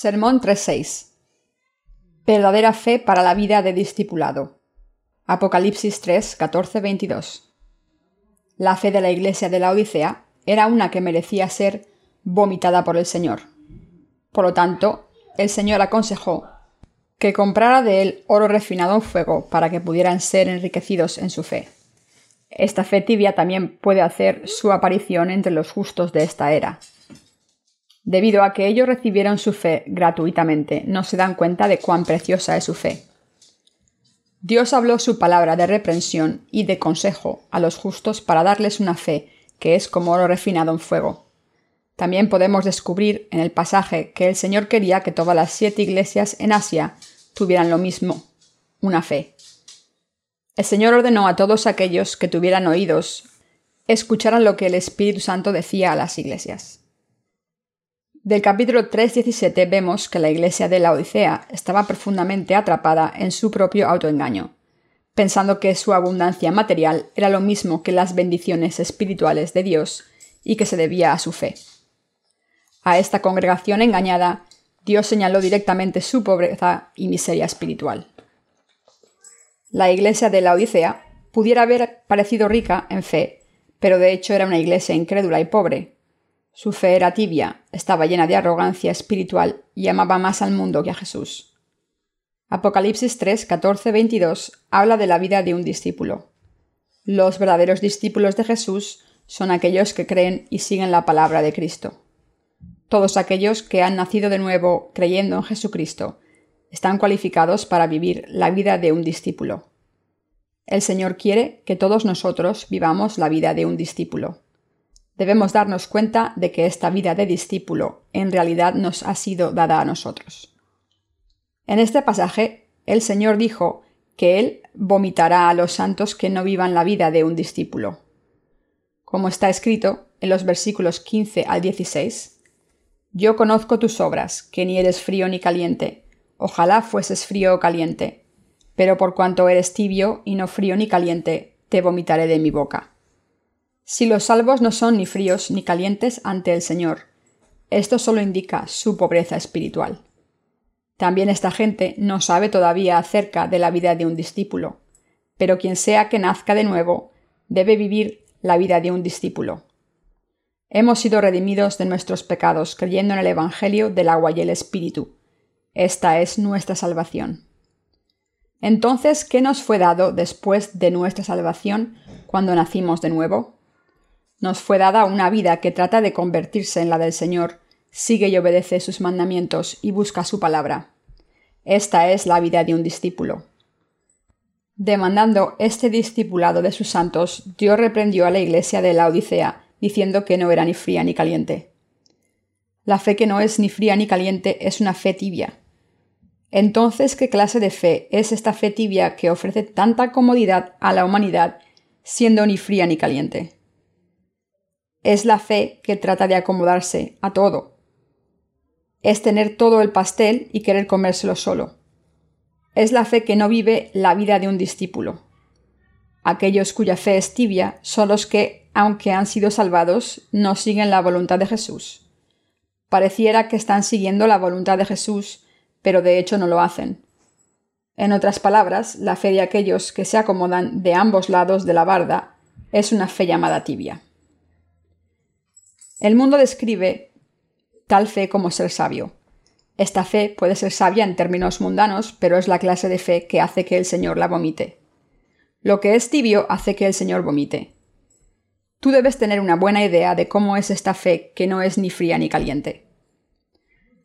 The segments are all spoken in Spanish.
Sermón 3.6. Verdadera fe para la vida de discipulado. Apocalipsis 3, 22. La fe de la iglesia de la Odisea era una que merecía ser vomitada por el Señor. Por lo tanto, el Señor aconsejó que comprara de él oro refinado en fuego para que pudieran ser enriquecidos en su fe. Esta fe tibia también puede hacer su aparición entre los justos de esta era. Debido a que ellos recibieron su fe gratuitamente, no se dan cuenta de cuán preciosa es su fe. Dios habló su palabra de reprensión y de consejo a los justos para darles una fe que es como oro refinado en fuego. También podemos descubrir en el pasaje que el Señor quería que todas las siete iglesias en Asia tuvieran lo mismo, una fe. El Señor ordenó a todos aquellos que tuvieran oídos escucharan lo que el Espíritu Santo decía a las iglesias. Del capítulo 3.17 vemos que la iglesia de la Odisea estaba profundamente atrapada en su propio autoengaño, pensando que su abundancia material era lo mismo que las bendiciones espirituales de Dios y que se debía a su fe. A esta congregación engañada, Dios señaló directamente su pobreza y miseria espiritual. La iglesia de la Odisea pudiera haber parecido rica en fe, pero de hecho era una iglesia incrédula y pobre, su fe era tibia, estaba llena de arrogancia espiritual y amaba más al mundo que a Jesús. Apocalipsis 3, 14, 22 habla de la vida de un discípulo. Los verdaderos discípulos de Jesús son aquellos que creen y siguen la palabra de Cristo. Todos aquellos que han nacido de nuevo creyendo en Jesucristo están cualificados para vivir la vida de un discípulo. El Señor quiere que todos nosotros vivamos la vida de un discípulo debemos darnos cuenta de que esta vida de discípulo en realidad nos ha sido dada a nosotros. En este pasaje, el Señor dijo que Él vomitará a los santos que no vivan la vida de un discípulo. Como está escrito en los versículos 15 al 16, Yo conozco tus obras, que ni eres frío ni caliente, ojalá fueses frío o caliente, pero por cuanto eres tibio y no frío ni caliente, te vomitaré de mi boca. Si los salvos no son ni fríos ni calientes ante el Señor, esto solo indica su pobreza espiritual. También esta gente no sabe todavía acerca de la vida de un discípulo, pero quien sea que nazca de nuevo debe vivir la vida de un discípulo. Hemos sido redimidos de nuestros pecados creyendo en el Evangelio del agua y el Espíritu. Esta es nuestra salvación. Entonces, ¿qué nos fue dado después de nuestra salvación cuando nacimos de nuevo? Nos fue dada una vida que trata de convertirse en la del Señor, sigue y obedece sus mandamientos y busca su palabra. Esta es la vida de un discípulo. Demandando este discipulado de sus santos, Dios reprendió a la iglesia de la Odisea, diciendo que no era ni fría ni caliente. La fe que no es ni fría ni caliente es una fe tibia. Entonces, ¿qué clase de fe es esta fe tibia que ofrece tanta comodidad a la humanidad, siendo ni fría ni caliente? Es la fe que trata de acomodarse a todo. Es tener todo el pastel y querer comérselo solo. Es la fe que no vive la vida de un discípulo. Aquellos cuya fe es tibia son los que, aunque han sido salvados, no siguen la voluntad de Jesús. Pareciera que están siguiendo la voluntad de Jesús, pero de hecho no lo hacen. En otras palabras, la fe de aquellos que se acomodan de ambos lados de la barda es una fe llamada tibia. El mundo describe tal fe como ser sabio. Esta fe puede ser sabia en términos mundanos, pero es la clase de fe que hace que el Señor la vomite. Lo que es tibio hace que el Señor vomite. Tú debes tener una buena idea de cómo es esta fe que no es ni fría ni caliente.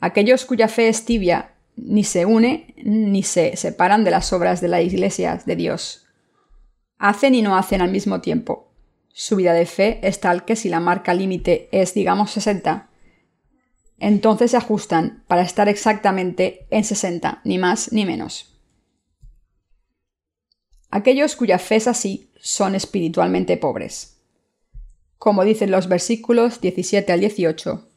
Aquellos cuya fe es tibia ni se une ni se separan de las obras de la Iglesia de Dios. Hacen y no hacen al mismo tiempo. Su vida de fe es tal que si la marca límite es, digamos, 60, entonces se ajustan para estar exactamente en 60, ni más ni menos. Aquellos cuya fe es así son espiritualmente pobres. Como dicen los versículos 17 al 18,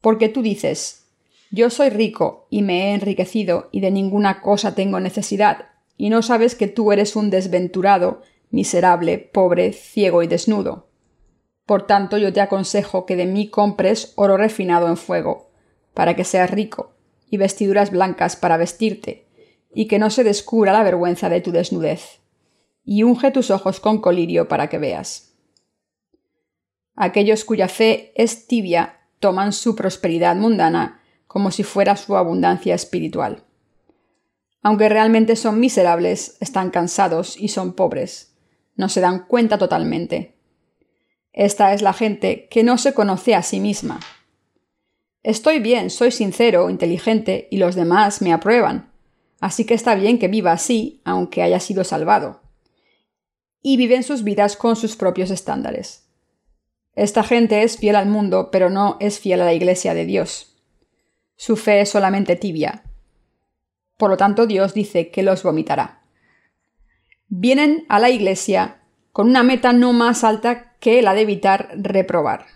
porque tú dices, yo soy rico y me he enriquecido y de ninguna cosa tengo necesidad, y no sabes que tú eres un desventurado miserable, pobre, ciego y desnudo. Por tanto, yo te aconsejo que de mí compres oro refinado en fuego, para que seas rico, y vestiduras blancas para vestirte, y que no se descubra la vergüenza de tu desnudez, y unge tus ojos con colirio para que veas. Aquellos cuya fe es tibia toman su prosperidad mundana como si fuera su abundancia espiritual. Aunque realmente son miserables, están cansados y son pobres. No se dan cuenta totalmente. Esta es la gente que no se conoce a sí misma. Estoy bien, soy sincero, inteligente, y los demás me aprueban. Así que está bien que viva así, aunque haya sido salvado. Y viven sus vidas con sus propios estándares. Esta gente es fiel al mundo, pero no es fiel a la Iglesia de Dios. Su fe es solamente tibia. Por lo tanto, Dios dice que los vomitará. Vienen a la Iglesia con una meta no más alta que la de evitar reprobar.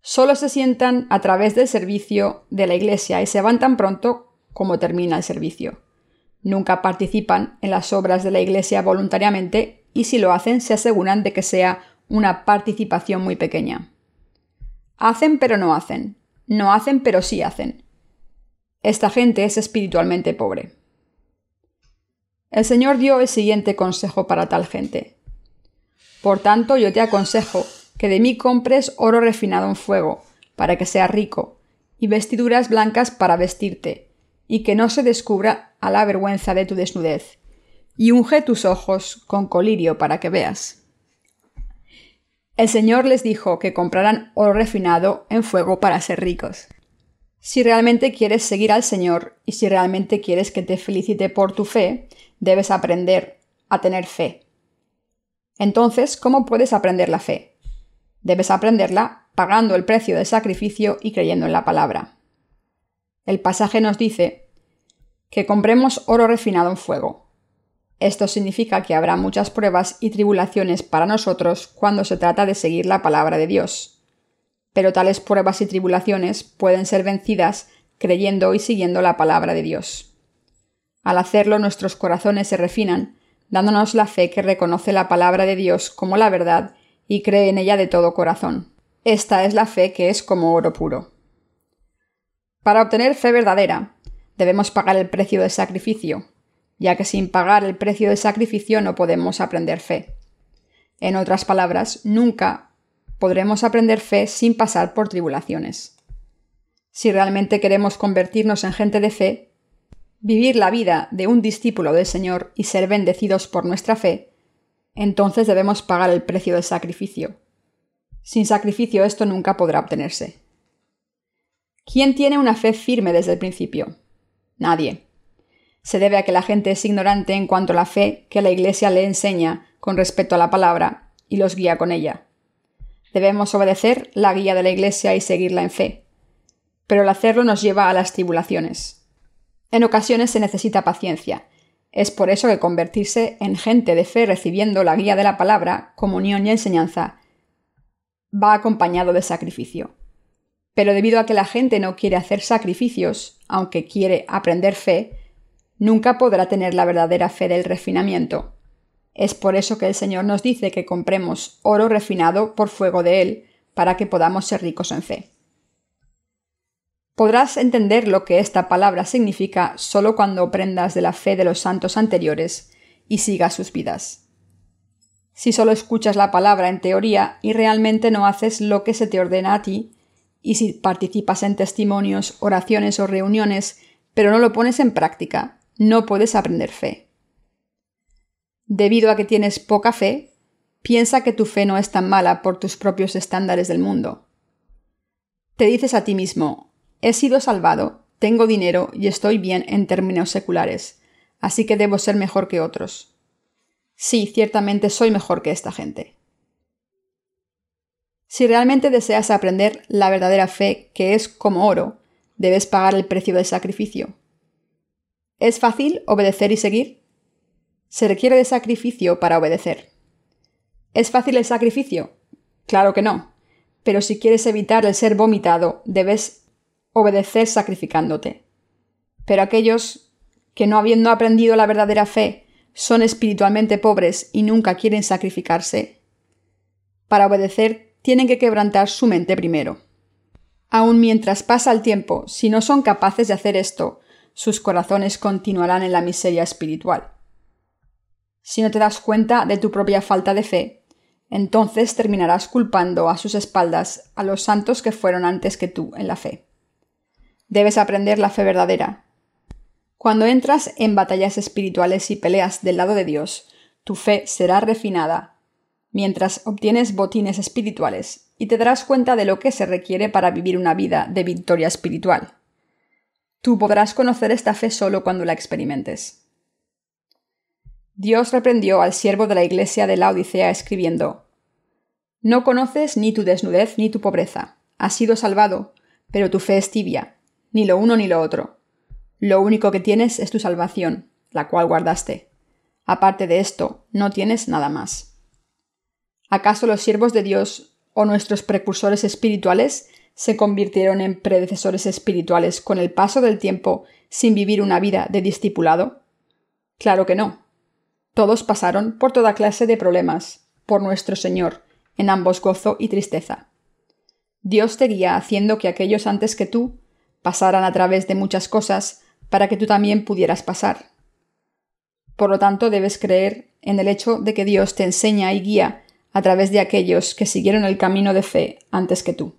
Solo se sientan a través del servicio de la Iglesia y se van tan pronto como termina el servicio. Nunca participan en las obras de la Iglesia voluntariamente y si lo hacen se aseguran de que sea una participación muy pequeña. Hacen pero no hacen. No hacen pero sí hacen. Esta gente es espiritualmente pobre. El Señor dio el siguiente consejo para tal gente. Por tanto, yo te aconsejo que de mí compres oro refinado en fuego, para que sea rico, y vestiduras blancas para vestirte, y que no se descubra a la vergüenza de tu desnudez, y unge tus ojos con colirio para que veas. El Señor les dijo que compraran oro refinado en fuego para ser ricos. Si realmente quieres seguir al Señor y si realmente quieres que te felicite por tu fe, debes aprender a tener fe. Entonces, ¿cómo puedes aprender la fe? Debes aprenderla pagando el precio del sacrificio y creyendo en la palabra. El pasaje nos dice que compremos oro refinado en fuego. Esto significa que habrá muchas pruebas y tribulaciones para nosotros cuando se trata de seguir la palabra de Dios. Pero tales pruebas y tribulaciones pueden ser vencidas creyendo y siguiendo la palabra de Dios. Al hacerlo nuestros corazones se refinan, dándonos la fe que reconoce la palabra de Dios como la verdad y cree en ella de todo corazón. Esta es la fe que es como oro puro. Para obtener fe verdadera, debemos pagar el precio del sacrificio, ya que sin pagar el precio del sacrificio no podemos aprender fe. En otras palabras, nunca podremos aprender fe sin pasar por tribulaciones. Si realmente queremos convertirnos en gente de fe, vivir la vida de un discípulo del Señor y ser bendecidos por nuestra fe, entonces debemos pagar el precio del sacrificio. Sin sacrificio esto nunca podrá obtenerse. ¿Quién tiene una fe firme desde el principio? Nadie se debe a que la gente es ignorante en cuanto a la fe que la Iglesia le enseña con respecto a la palabra y los guía con ella. Debemos obedecer la guía de la Iglesia y seguirla en fe, pero el hacerlo nos lleva a las tribulaciones. En ocasiones se necesita paciencia. Es por eso que convertirse en gente de fe recibiendo la guía de la palabra, comunión y enseñanza va acompañado de sacrificio. Pero debido a que la gente no quiere hacer sacrificios, aunque quiere aprender fe, nunca podrá tener la verdadera fe del refinamiento. Es por eso que el Señor nos dice que compremos oro refinado por fuego de Él, para que podamos ser ricos en fe. Podrás entender lo que esta palabra significa solo cuando aprendas de la fe de los santos anteriores y sigas sus vidas. Si solo escuchas la palabra en teoría y realmente no haces lo que se te ordena a ti, y si participas en testimonios, oraciones o reuniones, pero no lo pones en práctica, no puedes aprender fe. Debido a que tienes poca fe, piensa que tu fe no es tan mala por tus propios estándares del mundo. Te dices a ti mismo, he sido salvado, tengo dinero y estoy bien en términos seculares, así que debo ser mejor que otros. Sí, ciertamente soy mejor que esta gente. Si realmente deseas aprender la verdadera fe, que es como oro, debes pagar el precio del sacrificio. ¿Es fácil obedecer y seguir? Se requiere de sacrificio para obedecer. ¿Es fácil el sacrificio? Claro que no. Pero si quieres evitar el ser vomitado, debes obedecer sacrificándote. Pero aquellos que no habiendo aprendido la verdadera fe son espiritualmente pobres y nunca quieren sacrificarse, para obedecer tienen que quebrantar su mente primero. Aun mientras pasa el tiempo, si no son capaces de hacer esto, sus corazones continuarán en la miseria espiritual. Si no te das cuenta de tu propia falta de fe, entonces terminarás culpando a sus espaldas a los santos que fueron antes que tú en la fe. Debes aprender la fe verdadera. Cuando entras en batallas espirituales y peleas del lado de Dios, tu fe será refinada, mientras obtienes botines espirituales y te darás cuenta de lo que se requiere para vivir una vida de victoria espiritual. Tú podrás conocer esta fe solo cuando la experimentes. Dios reprendió al siervo de la iglesia de la Odisea escribiendo No conoces ni tu desnudez ni tu pobreza. Has sido salvado, pero tu fe es tibia, ni lo uno ni lo otro. Lo único que tienes es tu salvación, la cual guardaste. Aparte de esto, no tienes nada más. ¿Acaso los siervos de Dios o nuestros precursores espirituales se convirtieron en predecesores espirituales con el paso del tiempo sin vivir una vida de discipulado? Claro que no. Todos pasaron por toda clase de problemas, por nuestro Señor, en ambos gozo y tristeza. Dios te guía haciendo que aquellos antes que tú pasaran a través de muchas cosas para que tú también pudieras pasar. Por lo tanto, debes creer en el hecho de que Dios te enseña y guía a través de aquellos que siguieron el camino de fe antes que tú.